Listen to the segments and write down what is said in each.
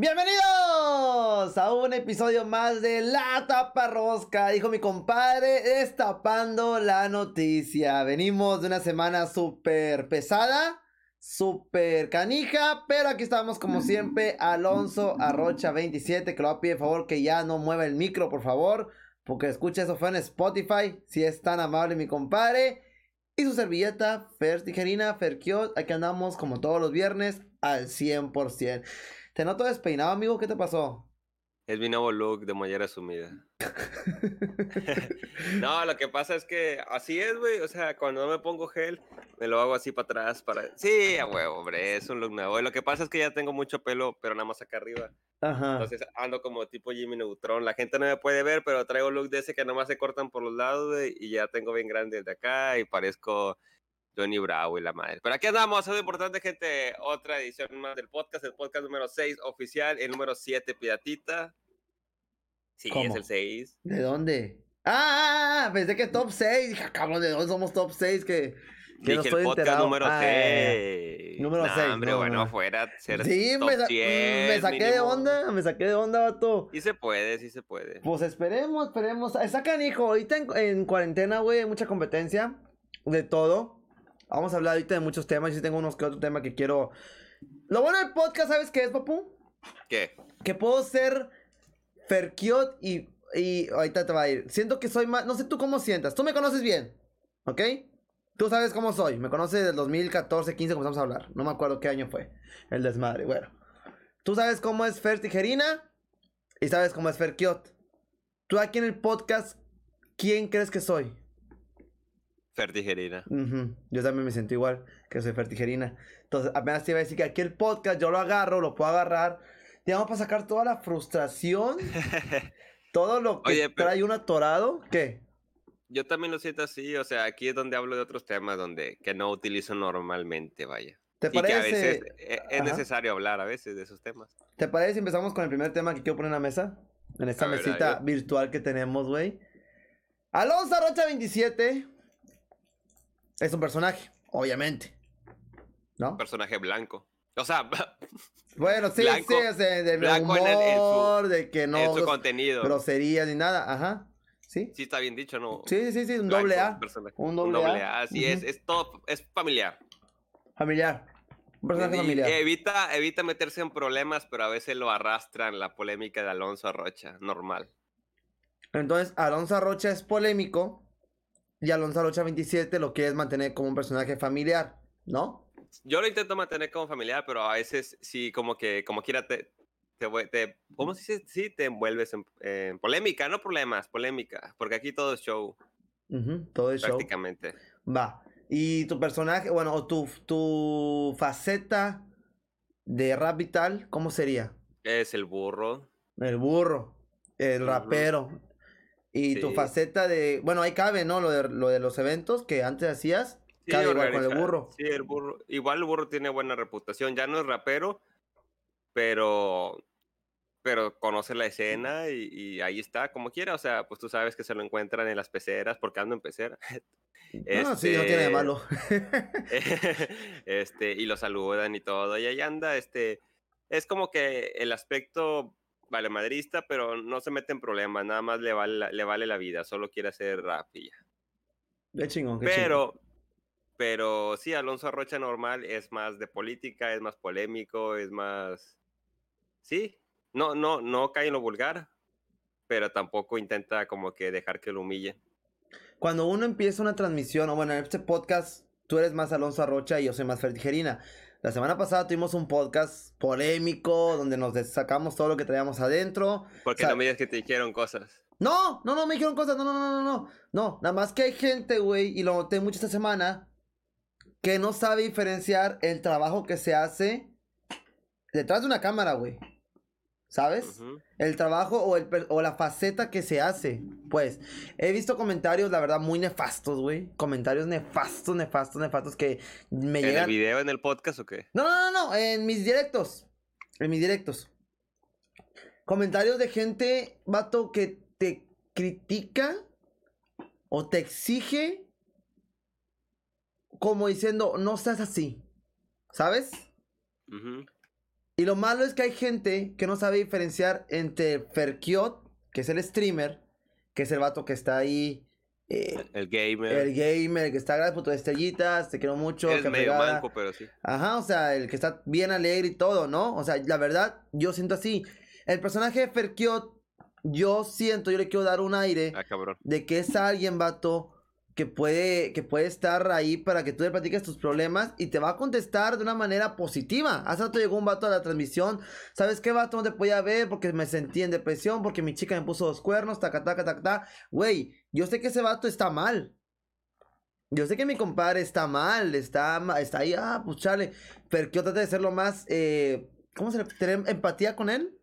Bienvenidos a un episodio más de La Tapa Rosca, dijo mi compadre, destapando la noticia. Venimos de una semana súper pesada, súper canija, pero aquí estamos como siempre, Alonso Arrocha 27, que lo va favor que ya no mueva el micro, por favor, porque escucha eso fue en Spotify, si es tan amable mi compadre. Y su servilleta, Fer Tijerina, Ferkiot, aquí andamos como todos los viernes al 100%. Te noto despeinado, amigo. ¿Qué te pasó? Es mi nuevo look de mollera sumida. no, lo que pasa es que así es, güey. O sea, cuando no me pongo gel, me lo hago así para atrás. Para... Sí, a huevo, hombre. Es un look nuevo. Y lo que pasa es que ya tengo mucho pelo, pero nada más acá arriba. Ajá. Entonces ando como tipo Jimmy Neutron. La gente no me puede ver, pero traigo look de ese que nada más se cortan por los lados, güey. Y ya tengo bien grande el de acá y parezco Johnny Bravo y la madre. Pero aquí andamos, es importante, gente. Otra edición más del podcast, el podcast número 6 oficial, el número 7 piratita. Sí, es el 6. ¿De dónde? Ah, ah, ah, pensé que top 6. Cabrón, ¿de dónde somos top 6? Que, que no estoy el podcast enterado. número 6. número 6. hombre, bueno, afuera ser Sí, top me, 100, me saqué de onda, me saqué de onda, vato. Sí se puede, sí se puede. Pues esperemos, esperemos. Sacan, hijo, ahorita en, en cuarentena, güey, hay mucha competencia de todo. Vamos a hablar ahorita de muchos temas. y sí tengo unos que otros temas que quiero. Lo bueno del podcast, ¿sabes qué es, papu? ¿Qué? Que puedo ser Ferkiot y, y ahorita te va a ir. Siento que soy más. No sé tú cómo sientas. Tú me conoces bien, ¿ok? Tú sabes cómo soy. Me conoces del 2014, 15 comenzamos a hablar. No me acuerdo qué año fue. El desmadre. Bueno. Tú sabes cómo es Fer Tijerina y sabes cómo es Ferkiot. Tú aquí en el podcast, ¿quién crees que soy? Fertigerina. Yo también me siento igual que soy fertigerina. Entonces, apenas te iba a decir que aquí el podcast yo lo agarro, lo puedo agarrar, digamos, para sacar toda la frustración, todo lo que trae un atorado. ¿Qué? Yo también lo siento así, o sea, aquí es donde hablo de otros temas donde que no utilizo normalmente, vaya. ¿Te parece? que a veces e, es necesario hablar a veces de esos temas. ¿Te parece si empezamos con el primer tema que quiero poner en la mesa? En esta mesita virtual que tenemos, güey. Alonso Rocha 27 es un personaje, obviamente. ¿No? Un personaje blanco. O sea, bueno, sí, sí, de humor, de que no. En su contenido. Groserías ni nada, ajá. Sí. Sí, está bien dicho, ¿no? Sí, sí, sí, un doble A. Un doble, A. Sí, es, es todo, es familiar. Familiar. Un personaje familiar. Evita, evita meterse en problemas, pero a veces lo arrastran la polémica de Alonso Arrocha, normal. Entonces, Alonso Arrocha es polémico y Alonso Rocha 27 lo quieres mantener como un personaje familiar, ¿no? Yo lo intento mantener como familiar, pero a veces sí, como que, como quiera, te, te, ¿cómo se dice? Sí, te envuelves en, polémica, no problemas, polémica, porque aquí todo es show. todo es Prácticamente. Va. Y tu personaje, bueno, o tu, tu faceta de rap vital, ¿cómo sería? Es el burro. El burro, el rapero, y tu faceta de. Bueno, ahí cabe, ¿no? Lo de, lo de los eventos que antes hacías. cabe igual con el burro. Sí, el burro. Igual el burro tiene buena reputación. Ya no es rapero, pero. Pero conoce la escena y, ahí está, como quiera. O sea, pues tú sabes que se lo encuentran en las peceras, porque ando en pecera. No, sí, no tiene de malo. este, y lo saludan y todo. Y ahí anda, este. Es como que el aspecto vale madrista, pero no se mete en problemas, nada más le vale la, le vale la vida, solo quiere hacer rap y ya. chingón, pero, pero sí, Alonso Arrocha normal es más de política, es más polémico, es más... Sí, no, no, no cae en lo vulgar, pero tampoco intenta como que dejar que lo humille. Cuando uno empieza una transmisión, o bueno, en este podcast, tú eres más Alonso Arrocha y yo soy más Fertigerina. La semana pasada tuvimos un podcast polémico donde nos sacamos todo lo que traíamos adentro. Porque no me digas que te dijeron cosas. No, no, no me dijeron cosas. No, no, no, no, no. No, nada más que hay gente, güey, y lo noté mucho esta semana, que no sabe diferenciar el trabajo que se hace detrás de una cámara, güey. ¿Sabes? El trabajo o, el, o la faceta que se hace. Pues, he visto comentarios, la verdad, muy nefastos, güey. Comentarios nefastos, nefastos, nefastos que me llegan. ¿En el video, en el podcast o qué? No, no, no, no, en mis directos. En mis directos. Comentarios de gente, vato, que te critica o te exige como diciendo, no seas así. ¿Sabes? Y lo malo es que hay gente que no sabe diferenciar entre Ferkiot, que es el streamer, que es el vato que está ahí. Eh, el gamer. El gamer, que está gracias por tus estrellitas, te quiero mucho. Es medio manco, pero sí. Ajá, o sea, el que está bien alegre y todo, ¿no? O sea, la verdad, yo siento así. El personaje de Ferkiot, yo siento, yo le quiero dar un aire ah, cabrón. de que es alguien, vato, que puede, que puede estar ahí para que tú le platiques tus problemas y te va a contestar de una manera positiva. Hace rato llegó un vato a la transmisión. ¿Sabes qué, vato? No te podía ver porque me sentí en depresión, porque mi chica me puso dos cuernos, taca, taca, taca, taca. Güey, yo sé que ese vato está mal. Yo sé que mi compadre está mal, está, está ahí, ah, pues chale. Pero quiero tratar de ser lo más, eh, ¿cómo se le ¿Tener empatía con él?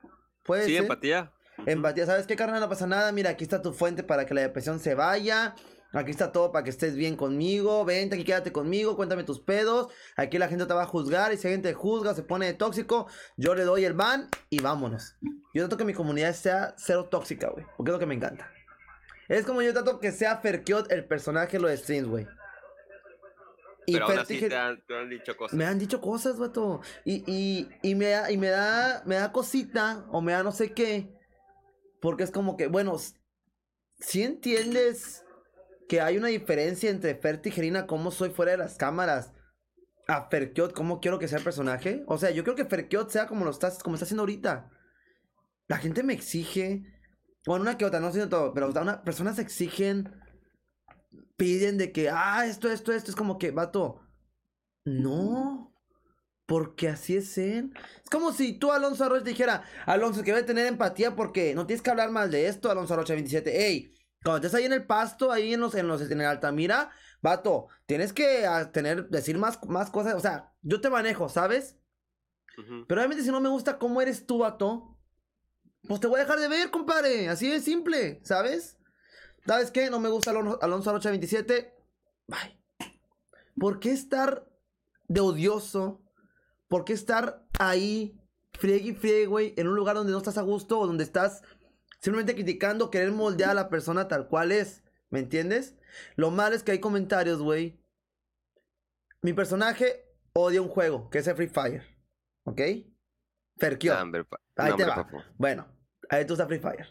¿Puede sí, empatía. Empatía, ¿sabes qué, carnal? No pasa nada. Mira, aquí está tu fuente para que la depresión se vaya. Aquí está todo para que estés bien conmigo. Vente aquí, quédate conmigo, cuéntame tus pedos. Aquí la gente te va a juzgar y si la gente juzga, se pone tóxico, yo le doy el ban y vámonos. Yo trato que mi comunidad sea cero tóxica, güey. Porque es lo que me encanta. Es como yo trato que sea Ferkiot el personaje lo de streams, güey. Y Pero aún así te, han, dicho cosas. Me han dicho cosas, vato. Y, y, y, me, da, y me da, me da cosita o me da no sé qué. Porque es como que, bueno, si entiendes que hay una diferencia entre Fer Tijerina, cómo soy fuera de las cámaras, a Ferkiot, cómo quiero que sea el personaje. O sea, yo creo que Ferkiot sea como lo estás, como está haciendo ahorita. La gente me exige. Bueno, una que otra, no sé todo, pero personas exigen, piden de que, ah, esto, esto, esto, es como que, vato, no, porque así es él. Es como si tú, Alonso Arrocha, dijera, Alonso, que debe tener empatía porque no tienes que hablar mal de esto, Alonso Arrocha 27. Ey, cuando estés ahí en el pasto, ahí en los, en los, en el Altamira, vato, tienes que ah, tener, decir más, más cosas. O sea, yo te manejo, ¿sabes? Pero obviamente si no me gusta cómo eres tú, vato, pues te voy a dejar de ver, compadre. Así de simple, ¿sabes? ¿Sabes qué? No me gusta Alonso, Alonso 27. Bye. ¿Por qué estar de odioso? ¿Por qué estar ahí, friegue y friegue, güey, en un lugar donde no estás a gusto o donde estás Simplemente criticando, querer moldear a la persona tal cual es. ¿Me entiendes? Lo malo es que hay comentarios, güey. Mi personaje odia un juego, que es el Free Fire. ¿Ok? Ferkio. ahí te va. Bueno, ahí tú estás Free Fire.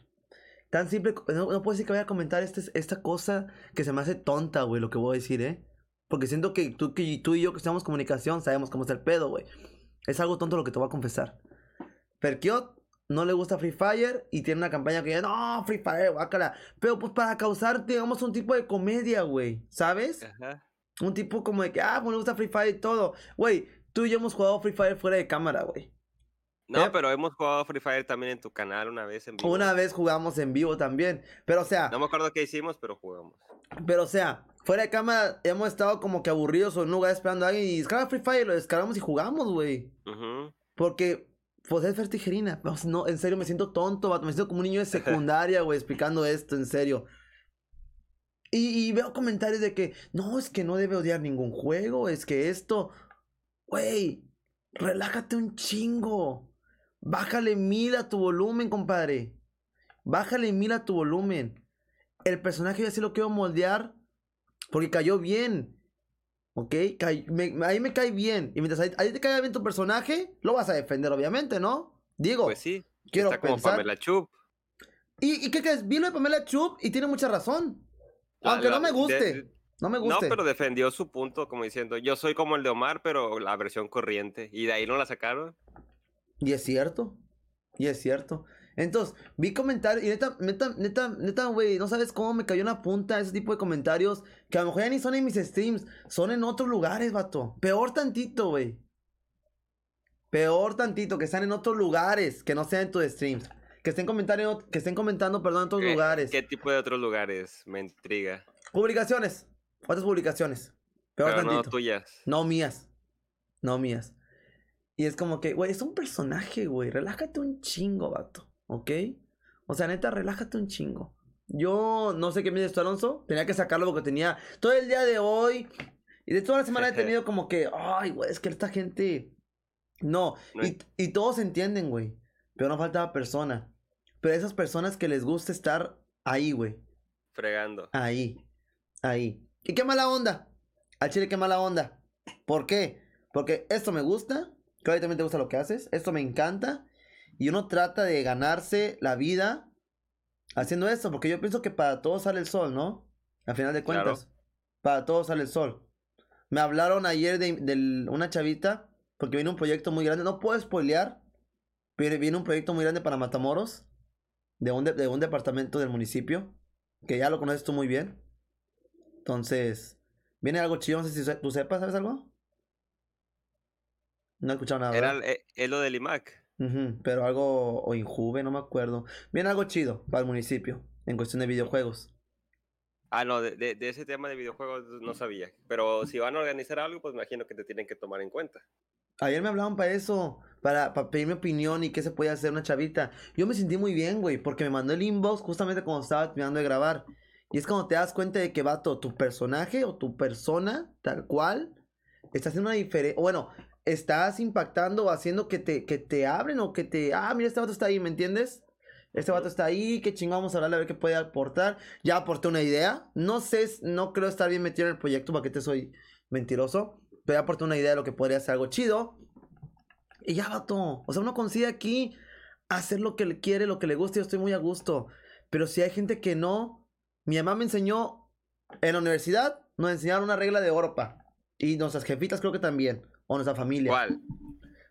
Tan simple. No, puedo decir que voy a comentar este, esta cosa que se me hace tonta, güey, lo que voy a decir, ¿eh? Porque siento que tú, que tú y yo que estamos en comunicación sabemos cómo está el pedo, güey. Es algo tonto lo que te voy a confesar. Ferkiot no le gusta Free Fire y tiene una campaña que dice, no, Free Fire, guácala. Pero pues para causar, digamos, un tipo de comedia, güey, ¿sabes? Ajá. Un tipo como de que, ah, pues le gusta Free Fire y todo. Güey, tú y yo hemos jugado Free Fire fuera de cámara, güey. No, ¿Eh? pero hemos jugado Free Fire también en tu canal una vez en vivo. Una vez jugamos en vivo también. Pero o sea. No me acuerdo qué hicimos, pero jugamos. Pero o sea, fuera de cámara hemos estado como que aburridos o en un lugar esperando a alguien y descarga Free Fire, lo descargamos y jugamos, güey. Porque pues es vertigerina. No, en serio, me siento tonto, Me siento como un niño de secundaria, güey, explicando esto, en serio. Y, veo comentarios de que, no, es que no debe odiar ningún juego, es que esto. Güey, relájate un chingo. Bájale mil a tu volumen, compadre. Bájale mil a tu volumen. El personaje ya sí lo quiero moldear porque cayó bien. ¿Ok? ahí me cae bien. Y mientras ahí, te caiga bien tu personaje, lo vas a defender, obviamente, ¿no? Digo. Pues sí. Quiero está como Pamela Chup. ¿Y, qué crees? Vino de Pamela Chup y tiene mucha razón. Aunque no me guste. no me guste. No, pero defendió su punto, como diciendo, yo soy como el de Omar, pero la versión corriente. Y de ahí no la sacaron. Y es cierto. Y es cierto. Entonces, vi comentarios y neta, neta, neta, neta, güey, no sabes cómo me cayó una punta ese tipo de comentarios que a lo mejor ya ni son en mis streams, son en otros lugares, vato. Peor tantito, güey. Peor tantito, que están en otros lugares, que no sean en tus streams. Que estén, comentando, que estén comentando, perdón, en otros lugares. ¿Qué tipo de otros lugares? Me intriga. Publicaciones. Otras publicaciones. Peor tantito. No tuyas. No mías. No mías. Y es como que, güey, es un personaje, güey. Relájate un chingo, vato. ¿Ok? O sea, neta, relájate un chingo. Yo no sé qué me dice esto, Alonso. Tenía que sacarlo porque tenía todo el día de hoy. Y de toda la semana he tenido como que, ay, güey, es que esta gente. No. Y, y todos entienden, güey. Pero no falta persona. Pero esas personas que les gusta estar ahí, güey. Fregando. Ahí. Ahí. Y qué mala onda. Al chile, qué mala onda. ¿Por qué? Porque esto me gusta. también te gusta lo que haces. Esto me encanta. Y uno trata de ganarse la vida haciendo esto, porque yo pienso que para todos sale el sol, ¿no? Al final de cuentas, para todos sale el sol. Me hablaron ayer de, una chavita, porque viene un proyecto muy grande. No puedo spoilear, pero viene un proyecto muy grande para Matamoros, de un, de un departamento del municipio, que ya lo conoces tú muy bien. Entonces, viene algo chido, no sé si tú sepas, ¿sabes algo? No he escuchado nada. Era el, lo del IMAC. Pero algo, o Injuve, no me acuerdo. Viene algo chido para el municipio, en cuestión de videojuegos. Ah, no, de, ese tema de videojuegos no sabía. Pero si van a organizar algo, pues me imagino que te tienen que tomar en cuenta. Ayer me hablaban para eso, para, para pedir mi opinión y qué se puede hacer una chavita. Yo me sentí muy bien, güey, porque me mandó el inbox justamente cuando estaba terminando de grabar. Y es cuando te das cuenta de que, vato, tu personaje o tu persona, tal cual, está haciendo una diferencia. Bueno, estás impactando o haciendo que te, que te abren o que te. Ah, mira, este vato está ahí, ¿me entiendes? Este vato está ahí, qué chingón, vamos a hablarle a ver qué puede aportar. Ya aporté una idea. No sé, no creo estar bien metido en el proyecto para que te soy mentiroso. Pero ya aporté una idea de lo que podría ser algo chido. Y ya, vato. O sea, uno consigue aquí hacer lo que le quiere, lo que le gusta. Yo estoy muy a gusto. Pero si hay gente que no. Mi mamá me enseñó en la universidad, nos enseñaron una regla de oro, pa. Y nuestras jefitas creo que también o nuestra familia. ¿Cuál?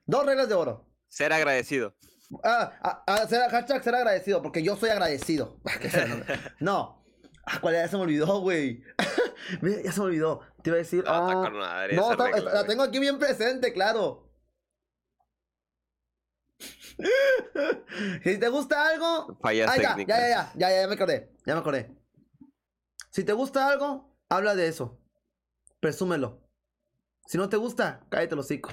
Dos reglas de oro. Ser agradecido. Ah, ah, ah ser, hashtag ser agradecido, porque yo soy agradecido. no. Ah, ¿cuál Ya se me olvidó, güey. ya se me olvidó. Te iba a decir. Ah, no, la tengo aquí bien presente, claro. si te gusta algo. Fallas ya, ya, ya, ya, ya, ya me acordé. Ya me acordé. Si te gusta algo, habla de eso. Presúmelo. Si no te gusta, cállate el hocico.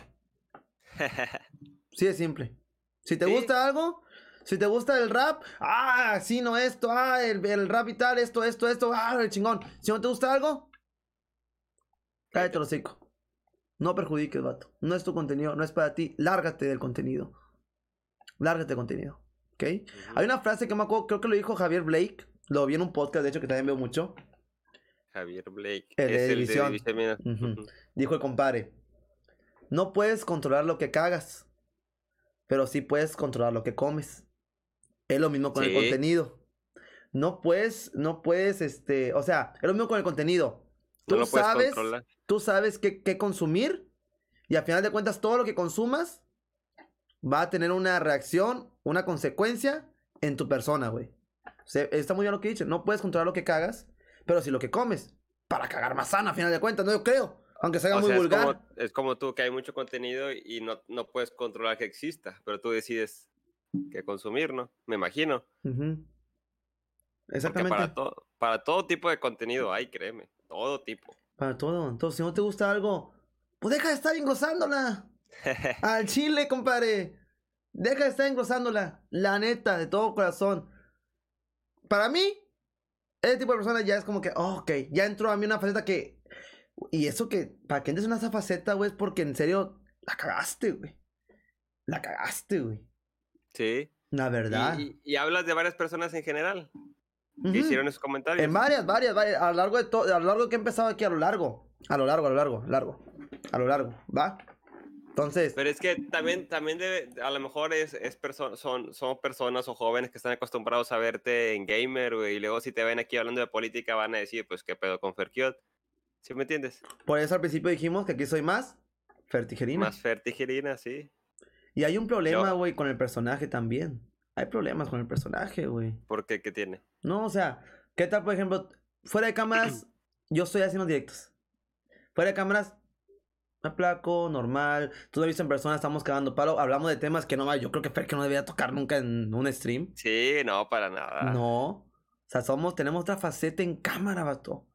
Sí es simple. Si te gusta algo, si te gusta el rap, ah, sí, no esto, ah, el, rap y tal, esto, esto, esto, ah, el chingón. Si no te gusta algo, cállate el hocico. No perjudiques, vato. No es tu contenido, no es para ti. Lárgate del contenido. Lárgate del contenido. ¿Ok? Hay una frase que me acuerdo, creo que lo dijo Javier Blake. Lo vi en un podcast, de hecho, que también veo mucho. Javier Blake. El es el de Dijo el compadre, no puedes controlar lo que cagas, pero sí puedes controlar lo que comes. Es lo mismo con el contenido. No puedes, no puedes, este, o sea, es lo mismo con el contenido. Tú sabes, tú sabes qué, qué consumir y al final de cuentas todo lo que consumas va a tener una reacción, una consecuencia en tu persona, güey. está muy bien lo que he dicho. No puedes controlar lo que cagas, pero si lo que comes, para cagar más sana, a final de cuentas, no yo creo. Aunque sea muy vulgar. Es como, tú, que hay mucho contenido y no, no puedes controlar que exista, pero tú decides que consumir, ¿no? Me imagino. Exactamente. para, todo, para todo tipo de contenido hay, créeme. Todo tipo. Para todo. Entonces, si no te gusta algo, pues deja de estar engrosándola. Al chile, compadre. Deja de estar engrosándola. La neta, de todo corazón. Para mí, ese tipo de persona ya es como que, oh, ok, ya entró a mí una faceta que. Y eso que, para que entres en esa faceta, güey, es porque en serio la cagaste, güey. La cagaste, güey. Sí. La verdad. Y, hablas de varias personas en general que hicieron esos comentarios. En varias, varias, varias. A lo largo de todo, a lo largo que he empezado aquí, a lo largo. A lo largo, a lo largo, largo. A lo largo, ¿va? Entonces. Pero es que también, también debe, a lo mejor es, es son, son personas o jóvenes que están acostumbrados a verte en gamer, güey, y luego si te ven aquí hablando de política van a decir, pues, ¿qué pedo con Ferkiot? ¿Sí me entiendes? Por eso al principio dijimos que aquí soy más fertigerina. Más fertigerina, sí. Y hay un problema, güey, con el personaje también. Hay problemas con el personaje, güey. ¿Por qué? ¿Qué tiene? No, o sea, ¿qué tal, por ejemplo, fuera de cámaras, yo estoy haciendo directos. Fuera de cámaras, me placo, normal. Visto en persona, estamos cagando palo. Hablamos de temas que no, yo creo que que no debería tocar nunca en un stream. Sí, no, para nada. No. O sea, somos, tenemos otra faceta en cámara, vato.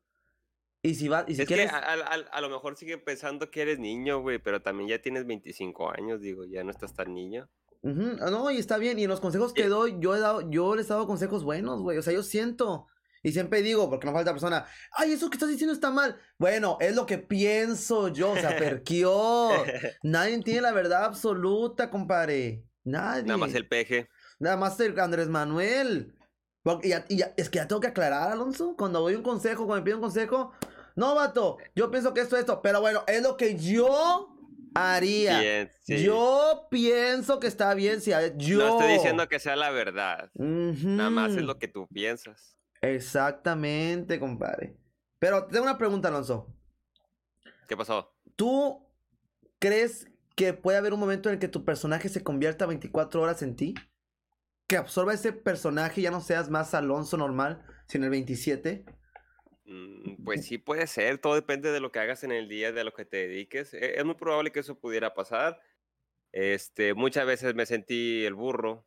Y si va, y si es que a, lo mejor sigue pensando que eres niño, güey, pero también ya tienes 25 años, digo, ya no estás tan niño. No, y está bien. Y en los consejos que doy, yo he dado, yo les he dado consejos buenos, güey. O sea, yo siento. Y siempre digo, porque no falta persona, ay, eso que estás diciendo está mal. Bueno, es lo que pienso yo, o sea, perquió. Nadie tiene la verdad absoluta, compadre. Nadie. Nada más el peje. Nada más el Andrés Manuel. Y, es que ya tengo que aclarar, Alonso. Cuando doy un consejo, cuando me pido un consejo. No, vato, yo pienso que esto, esto. Pero bueno, es lo que yo haría. Yo pienso que está bien si yo. No estoy diciendo que sea la verdad. Nada más es lo que tú piensas. Exactamente, compadre. Pero tengo una pregunta, Alonso. ¿Qué pasó? ¿Tú crees que puede haber un momento en el que tu personaje se convierta 24 horas en ti? Que absorba ese personaje y ya no seas más Alonso normal, sino el 27. Mm, pues sí puede ser, todo depende de lo que hagas en el día, de lo que te dediques. E, es muy probable que eso pudiera pasar. Este, muchas veces me sentí el burro.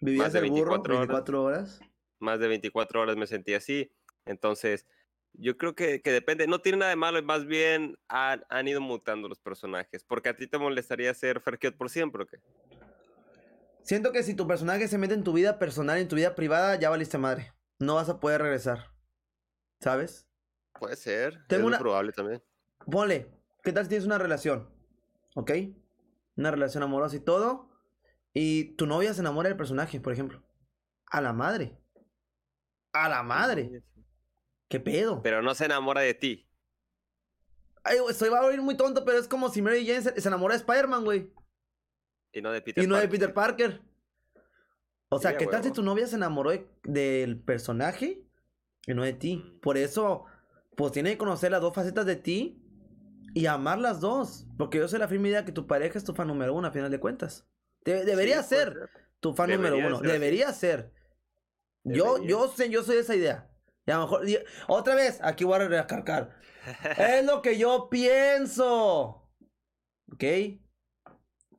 ¿Vivías el burro 24 horas? Más de 24 horas me sentí así. Entonces, yo creo que, que, depende, no tiene nada de malo, más bien han, han, ido mutando los personajes. Porque a ti te molestaría ser Ferkiot por siempre, ¿o qué? Siento que si tu personaje se mete en tu vida personal, en tu vida privada, ya valiste madre. No vas a poder regresar. ¿Sabes? Puede ser. es muy probable también. Ponle, ¿qué tal si tienes una relación? ¿Ok? Una relación amorosa y todo. Y tu novia se enamora del personaje, por ejemplo. A la madre. A la madre. ¿Qué pedo? Pero no se enamora de ti. Ay, estoy va a oír muy tonto, pero es como si Mary Jane se, enamora de Spider-Man, güey. Y no de Peter Y no de Peter Parker. O sea, ¿qué tal si tu novia se enamoró del personaje y no de ti? Mm. Por eso, pues tiene que conocer las dos facetas de ti y amar las dos. Porque yo sé la firme idea que tu pareja es tu fan número uno, a final de cuentas. debería ser, tu fan número uno. debería ser. Yo, yo sé, yo soy de esa idea. Y a lo mejor, otra vez, aquí voy a recargar. es lo que yo pienso. ¿Ok?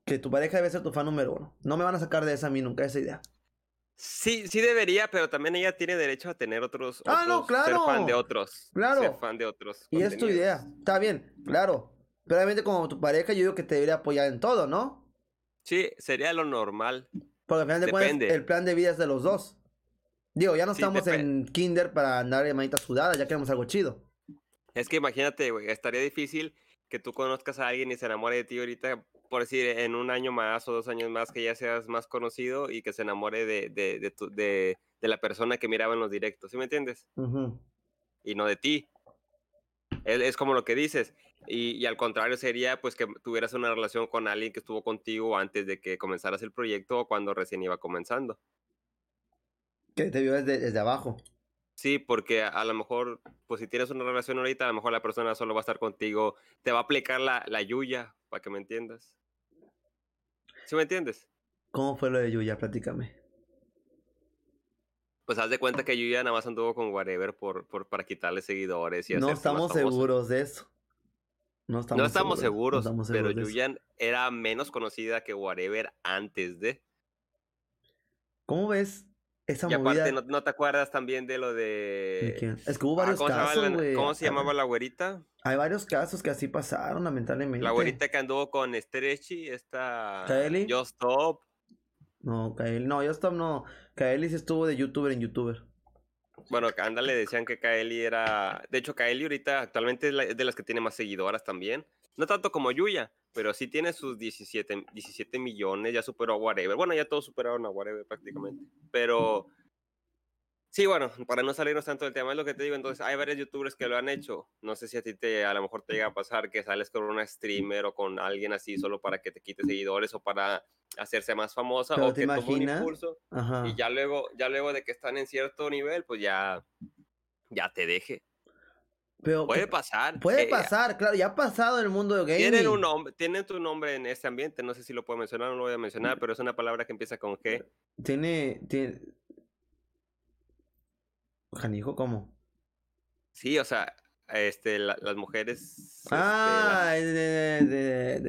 Que tu pareja debe ser tu fan número uno. No me van a sacar de esa a mí nunca esa idea. Sí, sí debería, pero también ella tiene derecho a tener otros. Ah, no, claro. Ser fan de otros. Claro. Ser fan de otros. Y es tu idea. Está bien, claro. Pero obviamente, como tu pareja, yo digo que te debería apoyar en todo, ¿no? Sí, sería lo normal. Porque al final de cuentas, el plan de vida es de los dos. Digo, ya no estamos en kinder para andar de manita sudada, ya queremos algo chido. Es que imagínate, güey, estaría difícil que tú conozcas a alguien y se enamore de ti ahorita, por decir, en un año más o dos años más, que ya seas más conocido y que se enamore de, de, de, tu, de, la persona que miraba en los directos, ¿sí me entiendes? Y no de ti. Es, es, como lo que dices. Y, y, al contrario sería pues que tuvieras una relación con alguien que estuvo contigo antes de que comenzaras el proyecto o cuando recién iba comenzando. Que te vio desde, abajo. Sí, porque a, lo mejor, pues si tienes una relación ahorita, a lo mejor la persona solo va a estar contigo, te va a aplicar la, la Yuya, para que me entiendas. ¿Sí me entiendes? ¿Cómo fue lo de Yuya? Platícame. Pues haz de cuenta que Yuya nada más anduvo con Whatever por, por, para quitarle seguidores y No estamos seguros de eso. No estamos, no estamos seguros, pero Yuya era menos conocida que Whatever antes de. ¿Cómo ves y aparte, ¿no, te acuerdas también de lo de. Es que hubo varios casos, güey. ¿Cómo se llamaba la güerita? Hay varios casos que así pasaron, lamentablemente. La güerita que anduvo con Stretchy, esta. ¿Kaeli? Just Stop. No, Kaeli, no, Just Stop no. Kaeli sí estuvo de youtuber en youtuber. Bueno, ándale, decían que Kaeli era. De hecho, Kaeli ahorita actualmente es de las que tiene más seguidoras también. No tanto como Yuya, pero sí tiene sus 17, 17 millones, ya superó a Whatever. Bueno, ya todos superaron a Whatever prácticamente. Pero sí, bueno, para no salirnos tanto del tema, es lo que te digo. Entonces, hay varios youtubers que lo han hecho. No sé si a ti te, a lo mejor te llega a pasar que sales con una streamer o con alguien así solo para que te quite seguidores o para hacerse más famosa o que tome un impulso. Y ya luego, ya luego de que están en cierto nivel, pues ya, ya te deje puede pasar. Puede eh, pasar, claro, ya ha pasado en el mundo de gaming. Tienen un nombre, tienen tu nombre en este ambiente, no sé si lo puedo mencionar o no lo voy a mencionar, pero es una palabra que empieza con G. Tiene, tiene... Janijo, ¿cómo? Sí, o sea, este, las mujeres. Este, ah,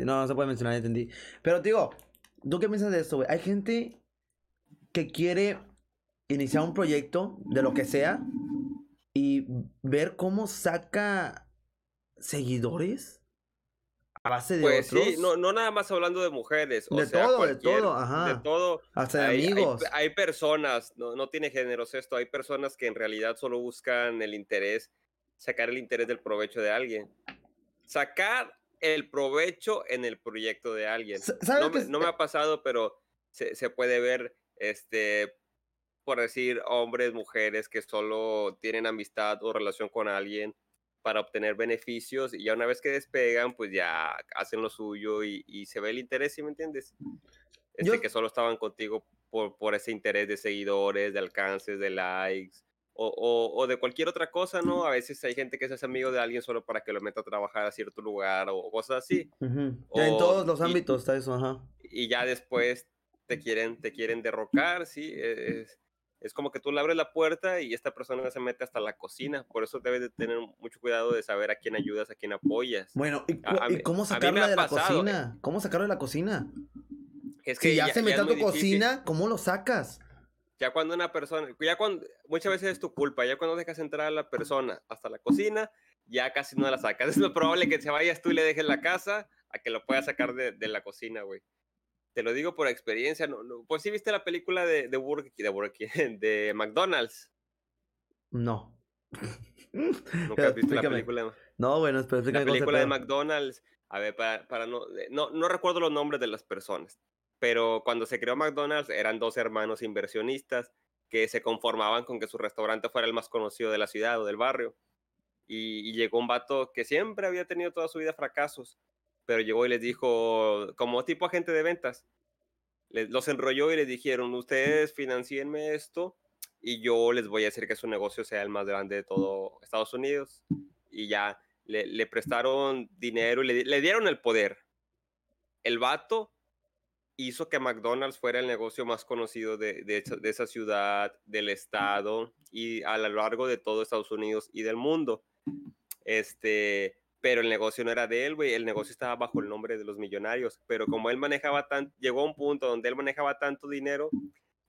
no, no se puede mencionar, entendí. Pero digo, ¿tú qué piensas de esto, güey? Hay gente que quiere iniciar un proyecto de lo que sea ver cómo saca seguidores a base de pues Sí, no, no nada más hablando de mujeres. de todo, de todo, ajá. De todo. Hasta de amigos. Hay, personas, no, no tiene géneros esto, hay personas que en realidad solo buscan el interés, sacar el interés del provecho de alguien. Sacar el provecho en el proyecto de alguien. No, no, me ha pasado, pero se, se puede ver este por decir hombres, mujeres que solo tienen amistad o relación con alguien para obtener beneficios y ya una vez que despegan, pues ya hacen lo suyo y, se ve el interés, ¿sí me entiendes? Este que solo estaban contigo por, por ese interés de seguidores, de alcances, de likes o, o, de cualquier otra cosa, ¿no? A veces hay gente que se hace amigo de alguien solo para que lo meta a trabajar a cierto lugar o cosas así. Ya en todos los ámbitos está eso, ajá. Y ya después te quieren, te quieren derrocar, ¿sí? E, es, es como que tú le abres la puerta y esta persona se mete hasta la cocina. Por eso debes de tener mucho cuidado de saber a quién ayudas, a quién apoyas. Bueno, ¿y, cómo sacarlo de la cocina? ¿Cómo sacarlo de la cocina? Es que si ya, se metió a tu cocina, ¿cómo lo sacas? Ya cuando una persona, ya cuando, muchas veces es tu culpa, ya cuando dejas entrar a la persona hasta la cocina, ya casi no la sacas. Es lo probable que se vayas tú y le dejes la casa a que lo puedas sacar de, de la cocina, güey. Te lo digo por experiencia. No, no, pues sí viste la película de, de Burger King, de, Burger de McDonald's. No. ¿Nunca has visto la película? No, bueno, pero La película de McDonald's, a ver, para, para no, no, no recuerdo los nombres de las personas, pero cuando se creó McDonald's eran dos hermanos inversionistas que se conformaban con que su restaurante fuera el más conocido de la ciudad o del barrio. Y, llegó un vato que siempre había tenido toda su vida fracasos, pero llegó y les dijo, como tipo agente de ventas, les, los enrolló y les dijeron, ustedes financienme esto y yo les voy a decir que su negocio sea el más grande de todo Estados Unidos. Y ya le, prestaron dinero y le, le dieron el poder. El vato hizo que McDonald's fuera el negocio más conocido de, de, esa ciudad, del estado y a lo largo de todo Estados Unidos y del mundo. Este, pero el negocio no era de él, güey, el negocio estaba bajo el nombre de los millonarios, pero como él manejaba tan, llegó a un punto donde él manejaba tanto dinero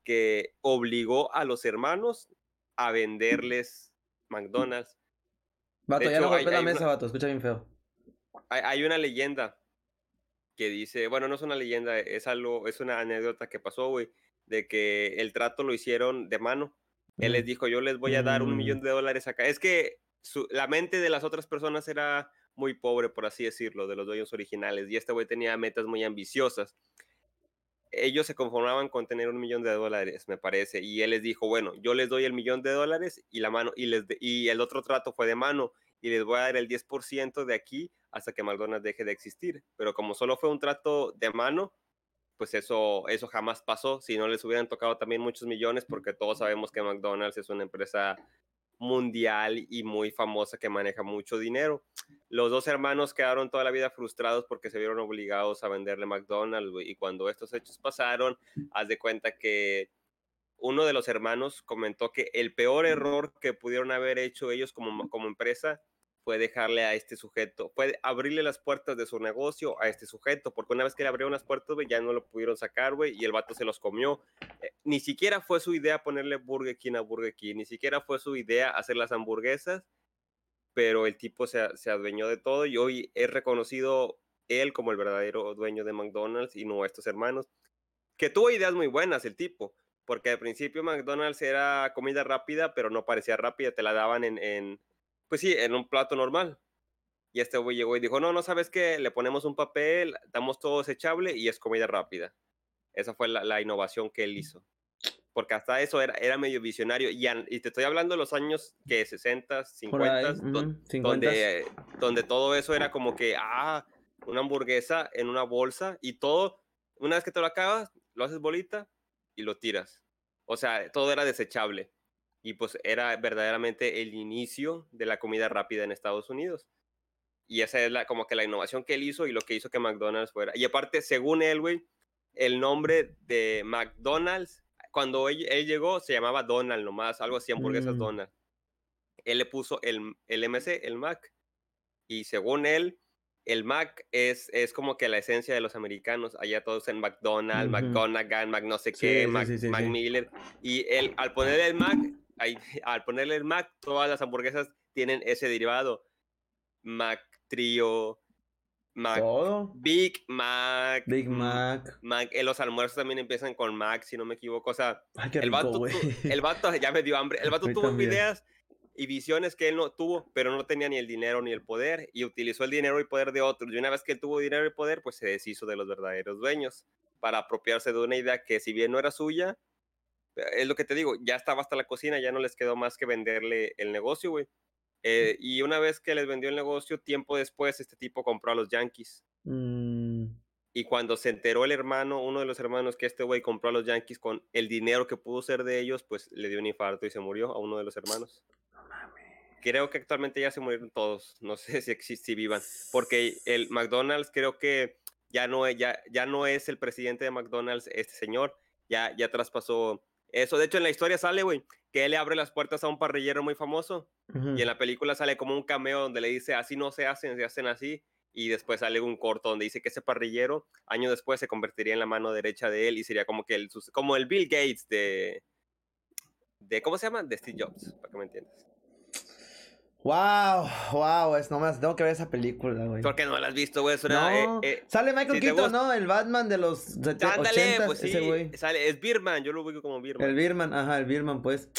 que obligó a los hermanos a venderles McDonald's. Vato, ya no golpeé la mesa, vato, escucha bien feo. Hay, hay una leyenda que dice, bueno, no es una leyenda, es algo, es una anécdota que pasó, güey, de que el trato lo hicieron de mano. Él les dijo, yo les voy a dar un millón mm. de dólares acá. Es que la mente de las otras personas era muy pobre, por así decirlo, de los dueños originales, y este güey tenía metas muy ambiciosas. Ellos se conformaban con tener un millón de dólares, me parece, y él les dijo, bueno, yo les doy el millón de dólares y la mano, y, les y el otro trato fue de mano, y les voy a dar el 10% de aquí hasta que McDonald's deje de existir. Pero como solo fue un trato de mano, pues eso, eso jamás pasó. Si no les hubieran tocado también muchos millones, porque todos sabemos que McDonald's es una empresa mundial y muy famosa que maneja mucho dinero. Los dos hermanos quedaron toda la vida frustrados porque se vieron obligados a venderle McDonald's y cuando estos hechos pasaron, haz de cuenta que uno de los hermanos comentó que el peor error que pudieron haber hecho ellos como, como empresa fue dejarle a este sujeto, fue abrirle las puertas de su negocio a este sujeto, porque una vez que le abrieron las puertas, ya no lo pudieron sacar, güey, y el vato se los comió. Eh, ni siquiera fue su idea ponerle Burger King a Burger King, ni siquiera fue su idea hacer las hamburguesas, pero el tipo se, se adueñó de todo y hoy es reconocido él como el verdadero dueño de McDonald's y no estos hermanos, que tuvo ideas muy buenas el tipo, porque al principio McDonald's era comida rápida, pero no parecía rápida, te la daban en pues sí, en un plato normal. Y este güey llegó y dijo, no, no sabes qué, le ponemos un papel, damos todo desechable y es comida rápida. Esa fue la, innovación que él hizo. Porque hasta eso era, era medio visionario. Y, y te estoy hablando de los años que 60, 50, donde, donde todo eso era como que, ah, una hamburguesa en una bolsa y todo, una vez que te lo acabas, lo haces bolita y lo tiras. O sea, todo era desechable y pues era verdaderamente el inicio de la comida rápida en Estados Unidos. Y esa es la, como que la innovación que él hizo y lo que hizo que McDonald's fuera. Y aparte, según él, güey, el nombre de McDonald's, cuando él, llegó, se llamaba Donald nomás, algo así, hamburguesas mm. Donald. Él le puso el, el MC, el Mac. Y según él, el Mac es, es como que la esencia de los americanos. Allá todos en McDonald's, McGonagall, Mac no sé qué, Mac, Mac Miller. Y él, al poner el Mac, al ponerle el Mac, todas las hamburguesas tienen ese derivado. Mac Trio, Mac, Big Mac, Big Mac. Mac. En los almuerzos también empiezan con Mac, si no me equivoco. O sea, el, vato, el vato, ya me dio hambre. El vato tuvo ideas y visiones que él no tuvo, pero no tenía ni el dinero ni el poder y utilizó el dinero y poder de otros. Y una vez que él tuvo dinero y poder, pues se deshizo de los verdaderos dueños para apropiarse de una idea que si bien no era suya, es lo que te digo, ya estaba hasta la cocina, ya no les quedó más que venderle el negocio, güey. Eh, y una vez que les vendió el negocio, tiempo después, este tipo compró a los Yankees. Mm. Y cuando se enteró el hermano, uno de los hermanos, que este güey compró a los Yankees con el dinero que pudo ser de ellos, pues le dio un infarto y se murió a uno de los hermanos. Creo que actualmente ya se murieron todos. No sé si, existe, si vivan. Porque el McDonald's creo que ya no, ya, ya no es el presidente de McDonald's este señor. Ya, ya traspasó eso. De hecho, en la historia sale, güey, que él le abre las puertas a un parrillero muy famoso. Y en la película sale como un cameo donde le dice, así no se hacen, se hacen así y después sale un corto donde dice que ese parrillero año después se convertiría en la mano derecha de él y sería como que el como el Bill Gates de de ¿cómo se llama? de Steve Jobs, para que me entiendas. Wow, wow, es nomás, tengo que ver esa película, güey. ¿Por qué no la has visto, güey? No. Eh, eh, sale Michael Keaton, ¿no? El Batman de los Ándale, pues sí, ese güey. Sale, es Birman, yo lo ubico como Birman. El Birman, ajá, el Birman, pues.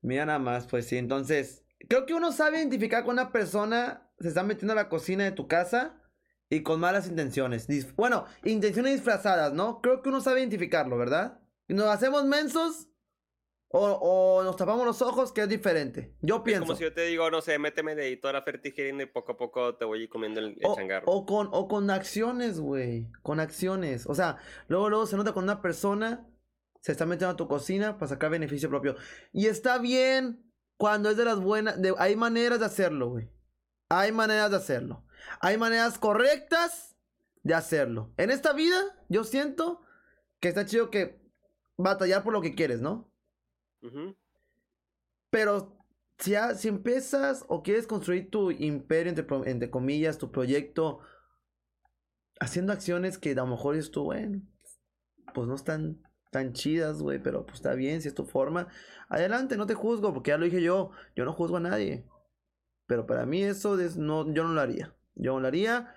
Mira nada más, pues sí. Entonces, creo que uno sabe identificar con una persona se está metiendo a la cocina de tu casa y con malas intenciones. bueno, intenciones disfrazadas, ¿no? Creo que uno sabe identificarlo, ¿verdad? ¿Nos hacemos mensos? O, nos tapamos los ojos, que es diferente. Yo pienso. como si yo te digo, no sé, méteme de editor a y poco a poco te voy a ir comiendo el, changarro. O con, o con acciones, güey. Con acciones. O sea, luego, luego se nota con una persona se está metiendo a tu cocina para sacar beneficio propio. Y está bien cuando es de las buenas. hay maneras de hacerlo, güey. Hay maneras de hacerlo. Hay maneras correctas de hacerlo. En esta vida, yo siento que está chido que batallar por lo que quieres, ¿no? Pero si, si empiezas o quieres construir tu imperio, entre, comillas, tu proyecto, haciendo acciones que a lo mejor es tu, bueno, pues no están tan chidas, güey, pero pues está bien, si es tu forma, adelante, no te juzgo, porque ya lo dije yo, yo no juzgo a nadie. Pero para mí eso es, no, yo no lo haría. Yo no lo haría.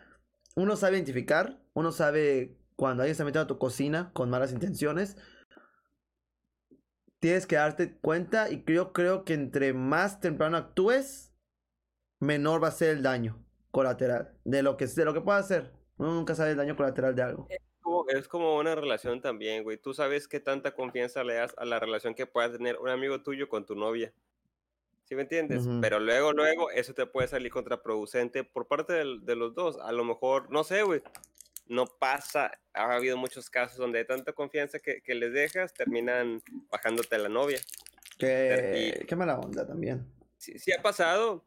Uno sabe identificar, uno sabe cuando alguien se mete a tu cocina con malas intenciones. Tienes que darte cuenta y yo creo que entre más temprano actúes, menor va a ser el daño colateral de lo que, de lo que pueda hacer. Uno nunca sabe el daño colateral de algo. Es como una relación también, güey. Tú sabes qué tanta confianza le das a la relación que pueda tener un amigo tuyo con tu novia. ¿Sí me entiendes? Pero luego, luego, eso te puede salir contraproducente por parte de, los dos. A lo mejor, no sé, güey, no pasa. Ha habido muchos casos donde hay tanta confianza que, les dejas, terminan bajándote a la novia. Qué, qué mala onda también. Sí, sí ha pasado.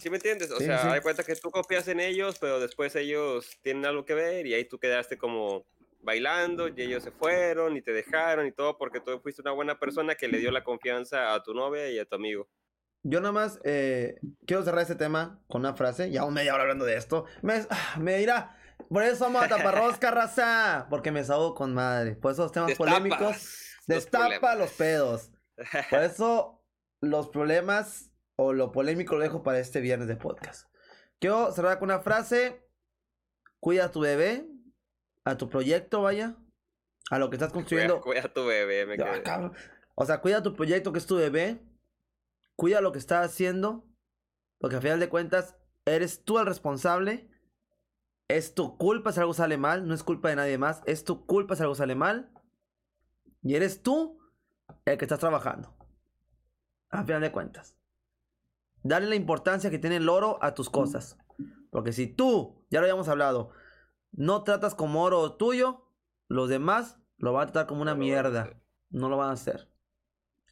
¿Sí me entiendes? O sea, hay cuenta que tú confías en ellos, pero después ellos tienen algo que ver y ahí tú quedaste como bailando y ellos se fueron y te dejaron y todo porque tú fuiste una buena persona que le dio la confianza a tu novia y a tu amigo. Yo nada más eh, quiero cerrar este tema con una frase, ya un media hora hablando de esto. Me, ah, me dirá, por eso somos a taparrosca, raza, porque me sago con madre. Por esos temas polémicos, destapa los, pedos. Por eso los problemas o lo polémico lo dejo para este viernes de podcast. Quiero cerrar con una frase, cuida a tu bebé, a tu proyecto, vaya, a lo que estás construyendo. Cuida, a tu bebé, me O sea, cuida tu proyecto que es tu bebé, cuida lo que estás haciendo, porque al final de cuentas eres tú el responsable. Es tu culpa si algo sale mal, no es culpa de nadie más, es tu culpa si algo sale mal. Y eres tú el que estás trabajando. Al final de cuentas. Dale la importancia que tiene el oro a tus cosas. Porque si tú, ya lo habíamos hablado, no tratas como oro tuyo, los demás lo van a tratar como una mierda. No lo van a hacer.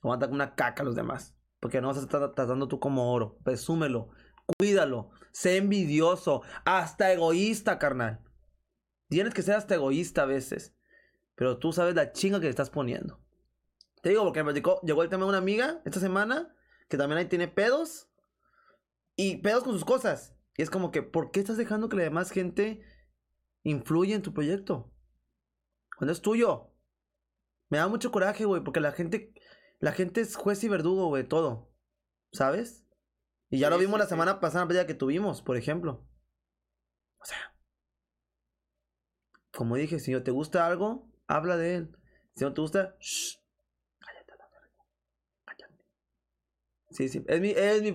Lo van a tratar como una caca los demás. Porque no vas a estar tratando tú como oro. Presúmelo. Cuídalo. Sé envidioso. Hasta egoísta, carnal. Tienes que ser hasta egoísta a veces. Pero tú sabes la chinga que le estás poniendo. Te digo porque me llegó el tema de una amiga esta semana. Que también ahí tiene pedos. Y pedos con sus cosas. Y es como que, ¿por qué estás dejando que la demás gente influye en tu proyecto. Cuando es tuyo. Me da mucho coraje, güey, porque la gente, la gente es juez y verdugo, güey, todo. ¿Sabes? Y ya lo vimos la semana pasada, la que tuvimos, por ejemplo. O sea. Como dije, si no te gusta algo, habla de él. Si no te gusta, shh, cállate la verga. Cállate. Sí, sí. Es mi, es mi.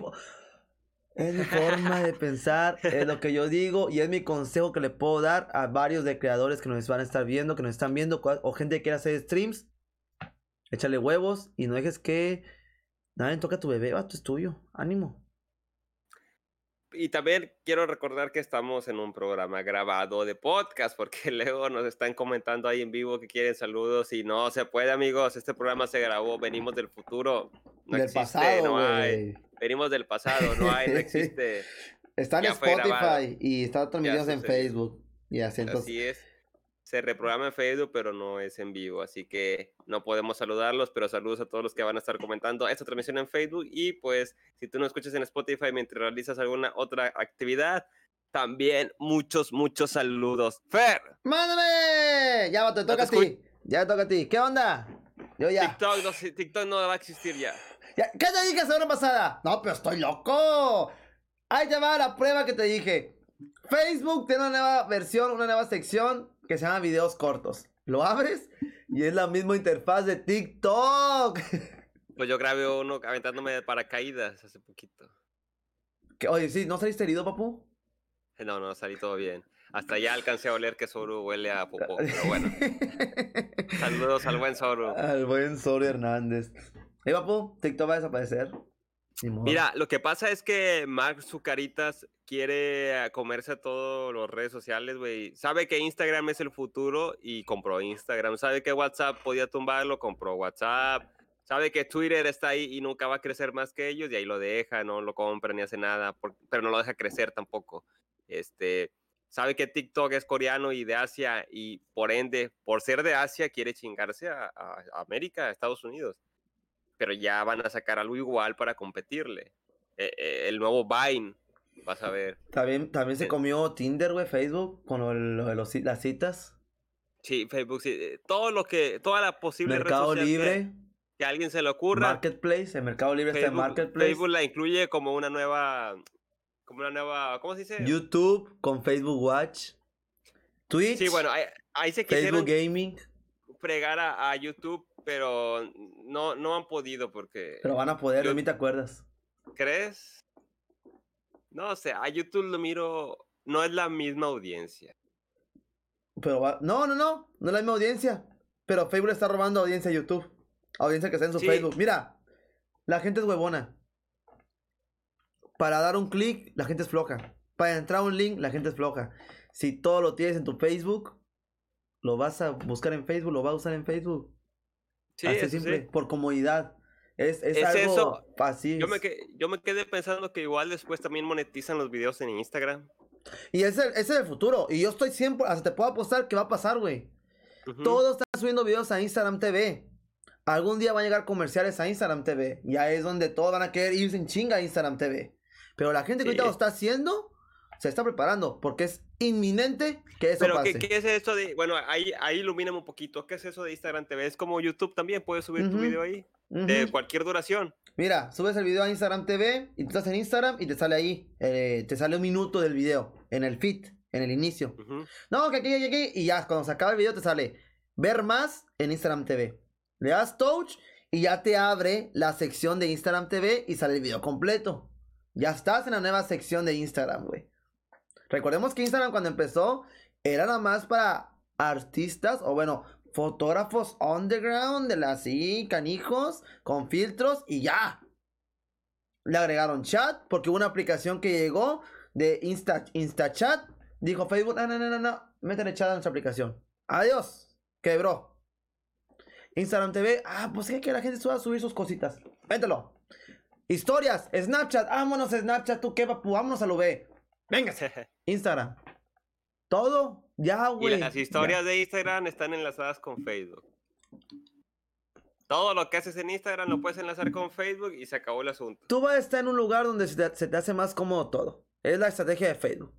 Es mi forma de pensar, es lo que yo digo y es mi consejo que le puedo dar a varios de creadores que nos van a estar viendo, que nos están viendo o gente que quiera hacer streams. Échale huevos y no dejes que nadie toque a tu bebé, esto es tuyo. Ánimo. Y también quiero recordar que estamos en un programa grabado de podcast, porque luego nos están comentando ahí en vivo que quieren saludos y no se puede, amigos. Este programa se grabó, venimos del futuro. No del pasado, no hay. Venimos del pasado, no hay, no existe. Está en Spotify y está transmitidos en Facebook. Y así, entonces... así es se reprograma en Facebook, pero no es en vivo, así que no podemos saludarlos, pero saludos a todos los que van a estar comentando esta transmisión en Facebook y pues si tú no escuchas en Spotify mientras realizas alguna otra actividad, también muchos, muchos saludos. Fer. Mándame. Ya te toca a ti. Ya te toca a ti. ¿Qué onda? Yo ya. TikTok no, TikTok no va a existir ya. ya. ¿Qué te dije la semana pasada? No, pero estoy loco. Ahí te va la prueba que te dije. Facebook tiene una nueva versión, una nueva sección que se llama videos cortos. Lo abres y es la misma interfaz de TikTok. Pues yo grabé uno aventándome de paracaídas hace poquito. Oye, sí, ¿no saliste herido, papu? No, no, salí todo bien. Hasta ya alcancé a oler que Soru huele a popó, pero bueno. Saludos al buen Soru. Al buen Soru Hernández. ¿Eh, papu? ¿TikTok va a desaparecer? Mira, lo que pasa es que Mark Zucaritas quiere comerse a todas las redes sociales, güey. Sabe que Instagram es el futuro y compró Instagram. Sabe que WhatsApp podía tumbarlo, compró WhatsApp. Sabe que Twitter está ahí y nunca va a crecer más que ellos y ahí lo deja, no lo compra ni hace nada, pero no lo deja crecer tampoco. Este, sabe que TikTok es coreano y de Asia y por ende, por ser de Asia, quiere chingarse a, a América, a Estados Unidos pero ya van a sacar algo igual para competirle. Eh, eh, el nuevo Vine, vas a ver. También, también se eh. comió Tinder, güey, Facebook, con lo, de los, las citas. Sí, Facebook, sí. Todo lo que, toda la posible Mercado Libre. Que, a alguien se le ocurra. Marketplace, el Mercado Libre está en Marketplace. Facebook la incluye como una nueva, como una nueva, ¿cómo se dice? YouTube con Facebook Watch. Twitch. Sí, bueno, ahí, se quisieron Facebook Gaming. fregar a YouTube pero no, no han podido porque... Pero van a poder, yo, mí te acuerdas. ¿Crees? No sé, a YouTube lo miro, no es la misma audiencia. Pero va... no, no, no, no es la misma audiencia. Pero Facebook está robando audiencia a YouTube. Audiencia que está en su Facebook. Mira, la gente es huevona. Para dar un clic, la gente es floja. Para entrar a un link, la gente es floja. Si todo lo tienes en tu Facebook, lo vas a buscar en Facebook, lo vas a usar en Facebook. Sí, simple, por comodidad. Es, es, algo eso. fácil. Yo me, yo me quedé pensando que igual después también monetizan los videos en Instagram. Y ese, ese es el futuro. Y yo estoy siempre, hasta te puedo apostar que va a pasar, güey. Todos están subiendo videos a Instagram TV. Algún día van a llegar comerciales a Instagram TV. Ya es donde todos van a querer irse en chinga a Instagram TV. Pero la gente que ahorita lo está haciendo, se está preparando. Porque es inminente que eso Pero ¿qué, ¿qué, es eso de, bueno, ahí, ahí ilumíname un poquito, ¿qué es eso de Instagram TV? Es como YouTube también, puedes subir tu video ahí, de cualquier duración. Mira, subes el video a Instagram TV y tú estás en Instagram y te sale ahí, eh, te sale un minuto del video, en el feed, en el inicio. No, que aquí, aquí, aquí, y ya, cuando se acaba el video te sale ver más en Instagram TV. Le das touch y ya te abre la sección de Instagram TV y sale el video completo. Ya estás en la nueva sección de Instagram, güey. Recordemos que Instagram cuando empezó era nada más para artistas o bueno, fotógrafos underground de las sí, canijos, con filtros y ya. Le agregaron chat porque hubo una aplicación que llegó de Insta, InstaChat. Dijo Facebook, no, no, no, no, no, métele chat a nuestra aplicación. Adiós, quebró. Instagram TV, ah, pues que la gente suba a subir sus cositas. Mételo. Historias, Snapchat, vámonos Snapchat, tú qué, papu, vámonos a lo B. Véngase. Instagram. Todo, ya, güey. Y las historias de Instagram están enlazadas con Facebook. Todo lo que haces en Instagram lo puedes enlazar con Facebook y se acabó el asunto. Tú vas a estar en un lugar donde se te, hace más cómodo todo. Es la estrategia de Facebook.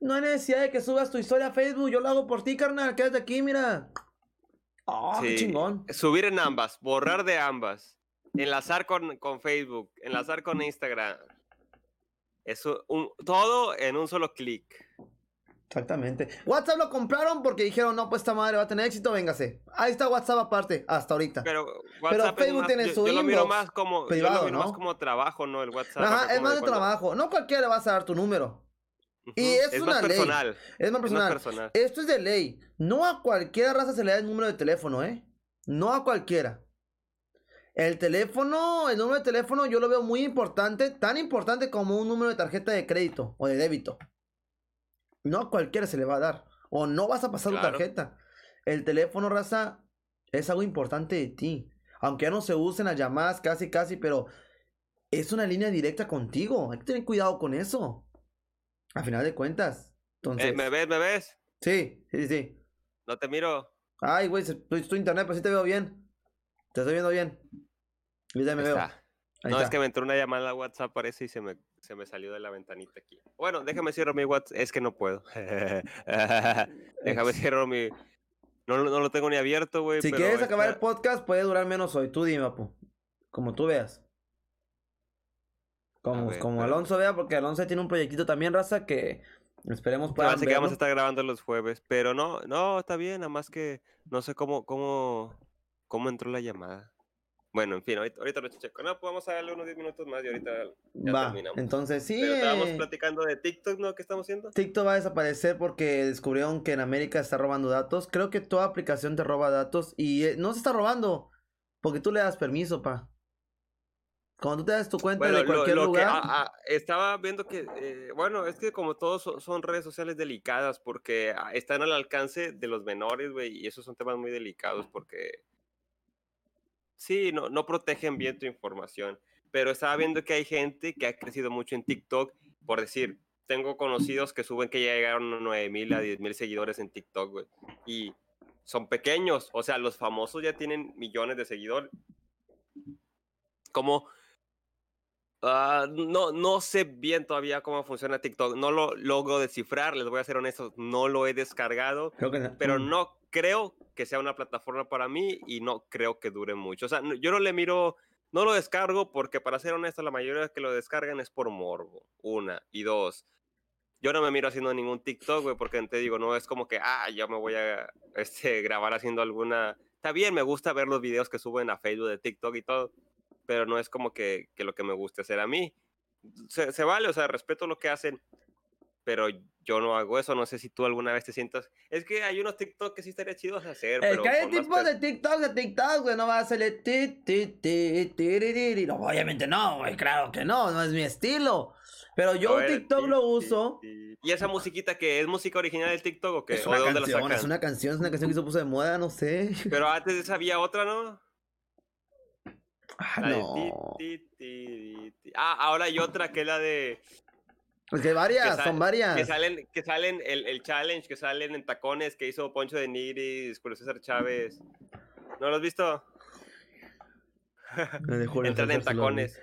No hay necesidad de que subas tu historia a Facebook. Yo lo hago por ti, carnal. Quédate aquí, mira. Ah, qué chingón. Subir en ambas, borrar de ambas. Enlazar con, con Facebook, enlazar con Instagram. Eso, un, todo en un solo clic. Exactamente. WhatsApp lo compraron porque dijeron, no, pues esta madre va a tener éxito, véngase. Ahí está WhatsApp aparte, hasta ahorita. Pero, WhatsApp Facebook tiene su yo, lo miro más como privado, ¿no? más como trabajo, ¿no? El WhatsApp. Ajá, es más de trabajo. No cualquiera le vas a dar tu número. Y es, es una más ley. Personal. Es más personal. Es más personal. Esto es de ley. No a cualquiera raza se le da el número de teléfono, ¿eh? No a cualquiera. El teléfono, el número de teléfono yo lo veo muy importante, tan importante como un número de tarjeta de crédito o de débito. No a cualquiera se le va a dar. O no vas a pasar tu tarjeta. El teléfono, raza, es algo importante de ti. Aunque ya no se usen las llamadas casi, casi, pero es una línea directa contigo. Hay que tener cuidado con eso. A final de cuentas. Entonces... ¿Me ves? ¿Me ves? Sí, sí, sí. No te miro. Ay, güey, estoy tu internet, pero sí te veo bien. Te estoy viendo bien. Ya me veo. no, es que me entró una llamada a WhatsApp, parece, y se me, se me salió de la ventanita aquí. Bueno, déjame cierro mi WhatsApp. Es que no puedo. déjame cierro mi. No, no, lo tengo ni abierto, güey. Si quieres acabar el podcast, puede durar menos hoy. Tú dime, papu. Como tú veas. Como, como Alonso vea, porque Alonso tiene un proyectito también, raza, que esperemos puedan Parece que vamos a estar grabando los jueves, pero no, no, está bien, nada más que no sé cómo, cómo, cómo entró la llamada. Bueno, en fin, ahorita, ahorita lo checo. No, pues vamos a darle unos 10 minutos más y ahorita ya va, terminamos. Entonces sí. Pero estábamos platicando de TikTok, ¿no? ¿Qué estamos haciendo? TikTok va a desaparecer porque descubrieron que en América está robando datos. Creo que toda aplicación te roba datos y eh, no se está robando porque tú le das permiso, pa. Cuando tú te das tu cuenta de cualquier lugar. Ah, ah, estaba viendo que, eh, bueno, es que como todos son, redes sociales delicadas porque ah, están al alcance de los menores, güey, y esos son temas muy delicados porque sí, no, no protegen bien tu información. Pero estaba viendo que hay gente que ha crecido mucho en TikTok, por decir, tengo conocidos que suben que ya llegaron a 9 mil a 10 mil seguidores en TikTok. Y son pequeños, o sea, los famosos ya tienen millones de seguidores. Como no, no sé bien todavía cómo funciona TikTok. No lo logro descifrar, les voy a ser honesto. No lo he descargado. Pero mm. no creo que sea una plataforma para mí y no creo que dure mucho. O sea, yo no le miro, no lo descargo porque para ser honesto, la mayoría que lo descargan es por morbo. Una. Y dos, yo no me miro haciendo ningún TikTok, güey, porque te digo, no es como que, ah, yo me voy a este, grabar haciendo alguna... Está bien, me gusta ver los videos que suben a Facebook de TikTok y todo, pero no es como que, que lo que me guste hacer a mí. Se, se, vale, o sea, respeto lo que hacen, pero yo no hago eso. No sé si tú alguna vez te sientas. Es que hay unos TikTok que sí estaría chidos hacer. Es que hay tipo de TikTok de TikTok, güey. No va a salir ti, ti, ti, ti, No, obviamente no, güey. Claro que no, no es mi estilo. Pero yo TikTok lo uso. ¿Y esa musiquita que es música original del TikTok o qué? Es una, canción, es una canción, es una canción que se puso de moda, no sé. Pero antes había otra, ¿no? Ah, no. ah, ahora hay otra que es la de. Pues que varias, son varias. Que salen, que salen el, el, challenge, que salen en tacones que hizo Poncho de Nigris, Julio César Chávez. ¿No lo has visto? Entran en tacones.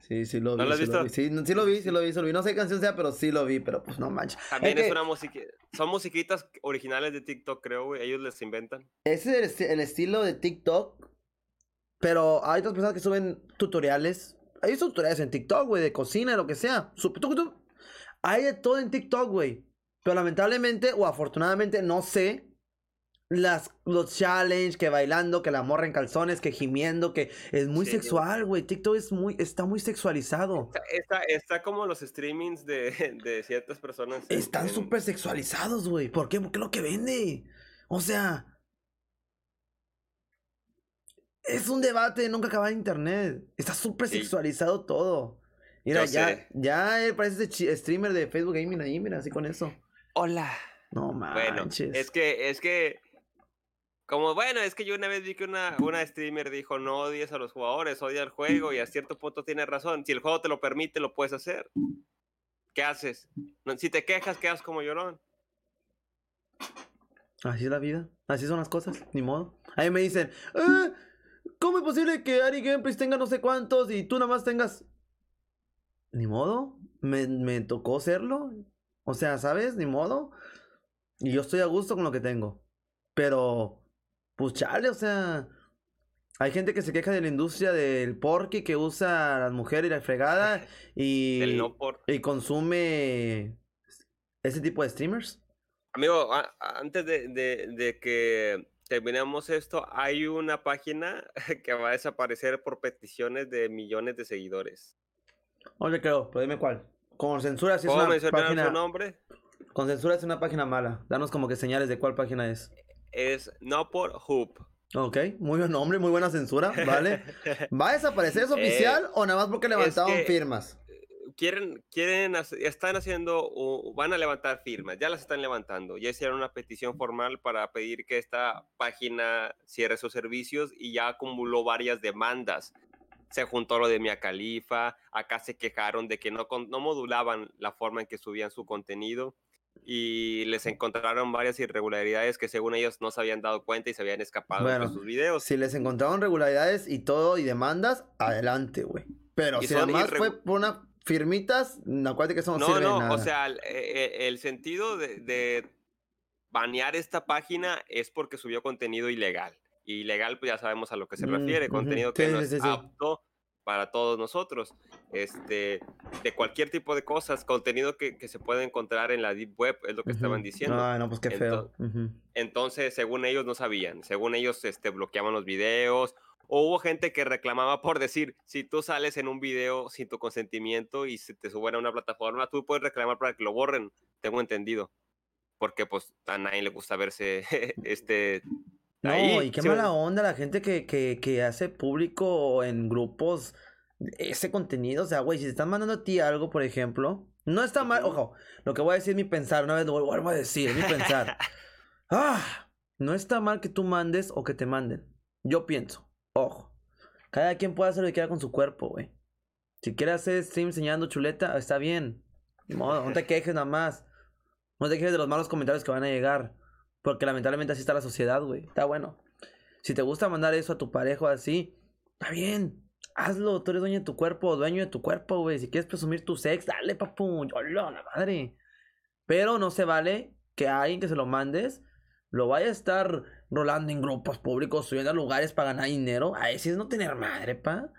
Sí, sí lo vi. ¿No lo has visto? Sí, sí, lo vi, sí lo vi, sí lo vi. No sé qué canción sea, pero sí lo vi, pero pues no manches. También es, una música. Son musiquitas originales de TikTok, creo, güey. Ellos les inventan. Ese es el, estilo de TikTok. Pero hay otras personas que suben tutoriales. Hay tutoriales en TikTok, güey, de cocina, lo que sea. Hay de todo en TikTok, güey. Pero lamentablemente o afortunadamente no sé las, los challenges, que bailando, que la morra en calzones, que gimiendo, que es muy sexual, güey. TikTok es muy, está muy sexualizado. Está, está, como los streamings de, de ciertas personas. Están súper sexualizados, güey. ¿Por qué? Porque es lo que vende. O sea. Es un debate nunca acabar en internet. Está súper sexualizado todo. Mira, ya, ya eh, parece ese streamer de Facebook Gaming ahí, mira, así con eso. Hola. No manches. Bueno, es que, es que, como bueno, es que yo una vez vi que una, una streamer dijo, no odies a los jugadores, odia el juego, y a cierto punto tiene razón. Si el juego te lo permite, lo puedes hacer. ¿Qué haces? Si te quejas, quedas como llorón. Así es la vida, así son las cosas, ni modo. Ahí me dicen, eh, ¿cómo es posible que Ari Gameplays tenga no sé cuántos y tú nada más tengas ni modo, me, me tocó serlo. O sea, ¿sabes? Ni modo. Y yo estoy a gusto con lo que tengo. Pero, pues chale, o sea, hay gente que se queja de la industria del porky que usa a las mujeres y la fregada y, y consume ese tipo de streamers. Amigo, antes de, de, de, que terminemos esto, hay una página que va a desaparecer por peticiones de millones de seguidores. Oye, creo, pero dime cuál. Con censura si es una página... su nombre? Con censura es una página mala. Danos como que señales de cuál página es. Es no por Hoop. Ok, muy buen nombre, muy buena censura, ¿vale? ¿Va a desaparecer? ¿Es eh, oficial o nada más porque levantaron firmas? Quieren, quieren, están haciendo, van a levantar firmas, ya las están levantando, ya hicieron una petición formal para pedir que esta página cierre sus servicios y ya acumuló varias demandas. Se juntó lo de Mia Califa, acá se quejaron de que no, no modulaban la forma en que subían su contenido y les encontraron varias irregularidades que según ellos no se habían dado cuenta y se habían escapado de sus videos. Si les encontraron irregularidades y todo y demandas, adelante, güey. Pero si además fue por una firmitas, acuérdate que eso no, no No, o sea, el, e, el sentido de, de, banear esta página es porque subió contenido ilegal. Y ilegal, pues ya sabemos a lo que se mm, refiere, contenido que no es apto para todos nosotros. Este, de cualquier tipo de cosas, contenido que, que se puede encontrar en la Deep Web, es lo que estaban diciendo. Ah, no, pues qué feo. Entonces, según ellos no sabían, según ellos este, bloqueaban los videos o hubo gente que reclamaba por decir, si tú sales en un video sin tu consentimiento y se te suben a una plataforma, tú puedes reclamar para que lo borren, tengo entendido. Porque pues a nadie le gusta verse este... No, y qué mala onda la gente que, que, que hace público en grupos ese contenido. O sea, güey, si te están mandando a ti algo, por ejemplo, no está mal, ojo, lo que voy a decir es mi pensar, una vez lo vuelvo a decir, es mi pensar. ah, no está mal que tú mandes o que te manden. Yo pienso. Ojo. Cada quien puede hacer lo que quiera con su cuerpo, güey. Si quieres hacer stream enseñando chuleta, está bien. No, te quejes nada más. No te quejes de los malos comentarios que van a llegar. Porque lamentablemente así está la sociedad, güey. Está bueno. Si te gusta mandar eso a tu pareja así, está bien. Hazlo. Tú eres dueño de tu cuerpo, dueño de tu cuerpo, güey. Si quieres presumir tu sex, dale, papu. Yolo, la madre. Pero no se vale que a alguien que se lo mandes lo vaya a estar rolando en grupos públicos, subiendo a lugares para ganar dinero. A ese es no tener madre, pa.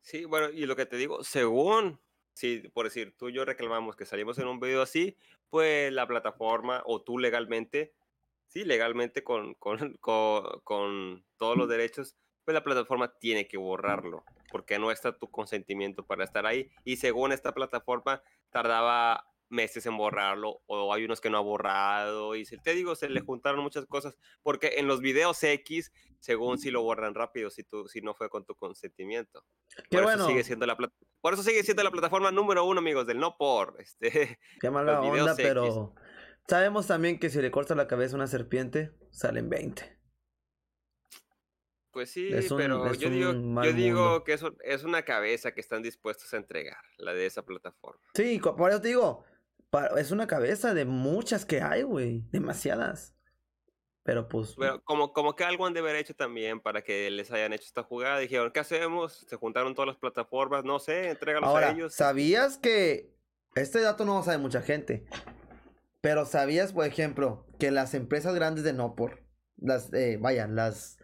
Sí, bueno, y lo que te digo, según, si por decir, tú y yo reclamamos que salimos en un video así, pues la plataforma o tú legalmente, sí, legalmente con, con, con, todos los derechos, pues la plataforma tiene que borrarlo, porque no está tu consentimiento para estar ahí. Y según esta plataforma, tardaba meses en borrarlo o hay unos que no ha borrado y te digo, se le juntaron muchas cosas porque en los videos X, según si lo borran rápido, si, tú, si no fue con tu consentimiento. Qué por bueno. Eso sigue siendo la por eso sigue siendo la plataforma número uno, amigos, del no por. Este, Qué mala onda, pero sabemos también que si le corta la cabeza a una serpiente, salen 20. Pues sí, pero yo digo, yo digo que eso es una cabeza que están dispuestos a entregar, la de esa plataforma. Sí, por eso te digo, es una cabeza de muchas que hay, güey. Demasiadas. Pero pues. Pero como, como que algo han de haber hecho también para que les hayan hecho esta jugada. Dijeron, ¿qué hacemos? Se juntaron todas las plataformas, no sé, entrégalos a ellos. ¿Sabías que este dato no lo sabe mucha gente? Pero ¿sabías, por ejemplo, que las empresas grandes de Nopor, las, eh, vaya, las,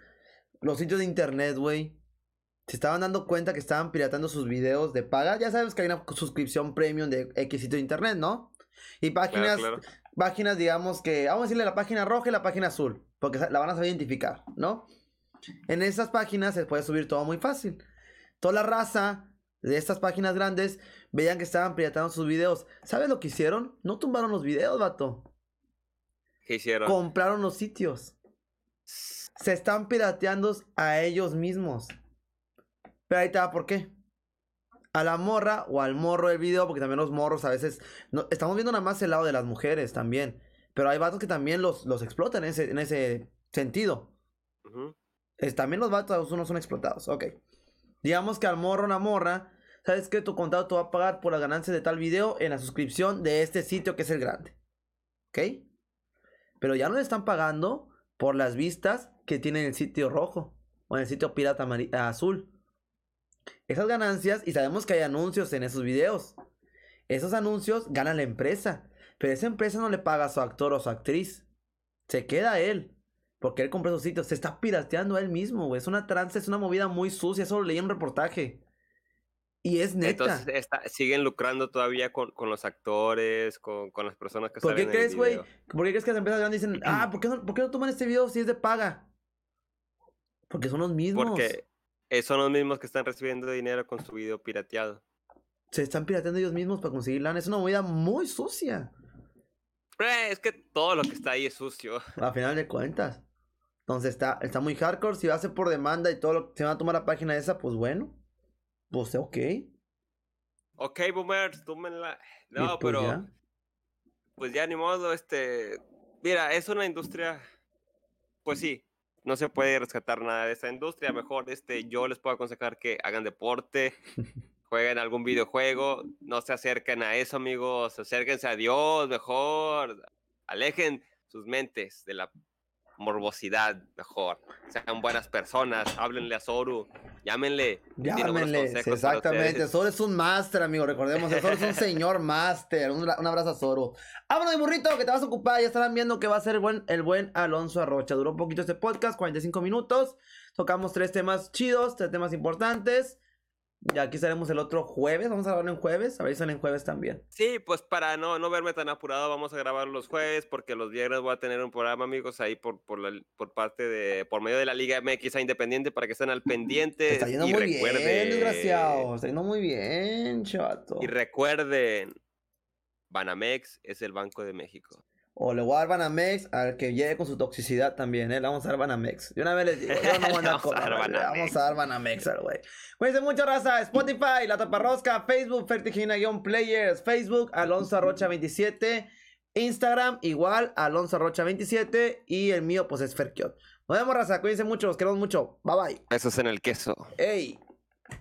los sitios de internet, güey, se estaban dando cuenta que estaban piratando sus videos de paga? Ya sabes que hay una suscripción premium de X sitio de internet, ¿no? Y páginas, páginas, digamos que, vamos a decirle la página roja y la página azul, porque la van a saber identificar, ¿no? En esas páginas se puede subir todo muy fácil. Toda la raza de estas páginas grandes veían que estaban piratando sus videos. ¿Sabes lo que hicieron? No tumbaron los videos, vato. ¿Qué hicieron? Compraron los sitios. Se están pirateando a ellos mismos. Pero ahí está, ¿por qué? A la morra o al morro del video, porque también los morros a veces. No, estamos viendo nada más el lado de las mujeres también. Pero hay vatos que también los, los explotan en ese, en ese sentido. también los vatos unos son explotados. Ok. Digamos que al morro la morra. ¿Sabes que Tu contado te va a pagar por las ganancias de tal video en la suscripción de este sitio que es el grande. ¿Ok? Pero ya no le están pagando por las vistas que tiene en el sitio rojo o en el sitio pirata azul esas ganancias y sabemos que hay anuncios en esos videos. Esos anuncios ganan la empresa, pero esa empresa no le paga a su actor o su actriz. Se queda él, porque él compró esos sitios. Se está pirateando a él mismo, Es una trance, es una movida muy sucia. Eso lo leí en un reportaje. Y es neta. Entonces siguen lucrando todavía con, los actores, con, las personas que ¿Por qué crees, güey? ¿Por qué crees que las empresas grandes dicen, ah, ¿por qué, no, ¿por qué no toman este video si es de paga? Porque son los mismos. Porque, son los mismos que están recibiendo dinero con su video pirateado. Se están pirateando ellos mismos para conseguir lana. Es una movida muy sucia. Eh, es que todo lo que está ahí es sucio. A final de cuentas. Entonces está, está muy hardcore. Si va a ser por demanda y todo lo que se va a tomar la página esa, pues bueno. Pues ok. Ok, boomers, tómenla. No, pues pero. Pues ya ni modo, este. Mira, es una industria. Pues sí, no se puede rescatar nada de esta industria. Mejor, este, yo les puedo aconsejar que hagan deporte, jueguen algún videojuego, no se acerquen a eso, amigos. Acérquense a Dios, mejor. Alejen sus mentes de la morbosidad mejor. Sean buenas personas, háblenle a Soru, llámenle. Llámenle, exactamente. Soru es un máster, amigo, recordemos. Soru es un señor máster. Un, abrazo a Soru. Vámonos, burrito, que te vas a ocupar. Ya estarán viendo que va a ser el buen, el buen Alonso Arrocha. Duró un poquito este podcast, 45 minutos. Tocamos tres temas chidos, tres temas importantes. Ya aquí estaremos el otro jueves. Vamos a grabar en jueves. A ver si son en jueves también. Sí, pues para no, no verme tan apurado, vamos a grabar los jueves. Porque los viernes voy a tener un programa, amigos, ahí por, por, la, por parte de. Por medio de la Liga MX a Independiente para que estén al pendiente. Está yendo muy bien, desgraciado. Está yendo muy bien, chato. Y recuerden: Banamex es el Banco de México. O le voy a dar Banamex al que llegue con su toxicidad también, ¿eh? Le vamos a dar Banamex. Yo una vez les digo, yo no voy a andar con Vamos a dar Banamex al güey. Cuídense mucho, raza. Spotify, La Taparrosca, Facebook, Fertigina-Players, Facebook, Alonso Arrocha 27, Instagram, igual, Alonso Arrocha 27 y el mío, pues es Ferkiot. Nos vemos, raza. Cuídense mucho, los queremos mucho. Bye bye. Eso es en el queso. Ey.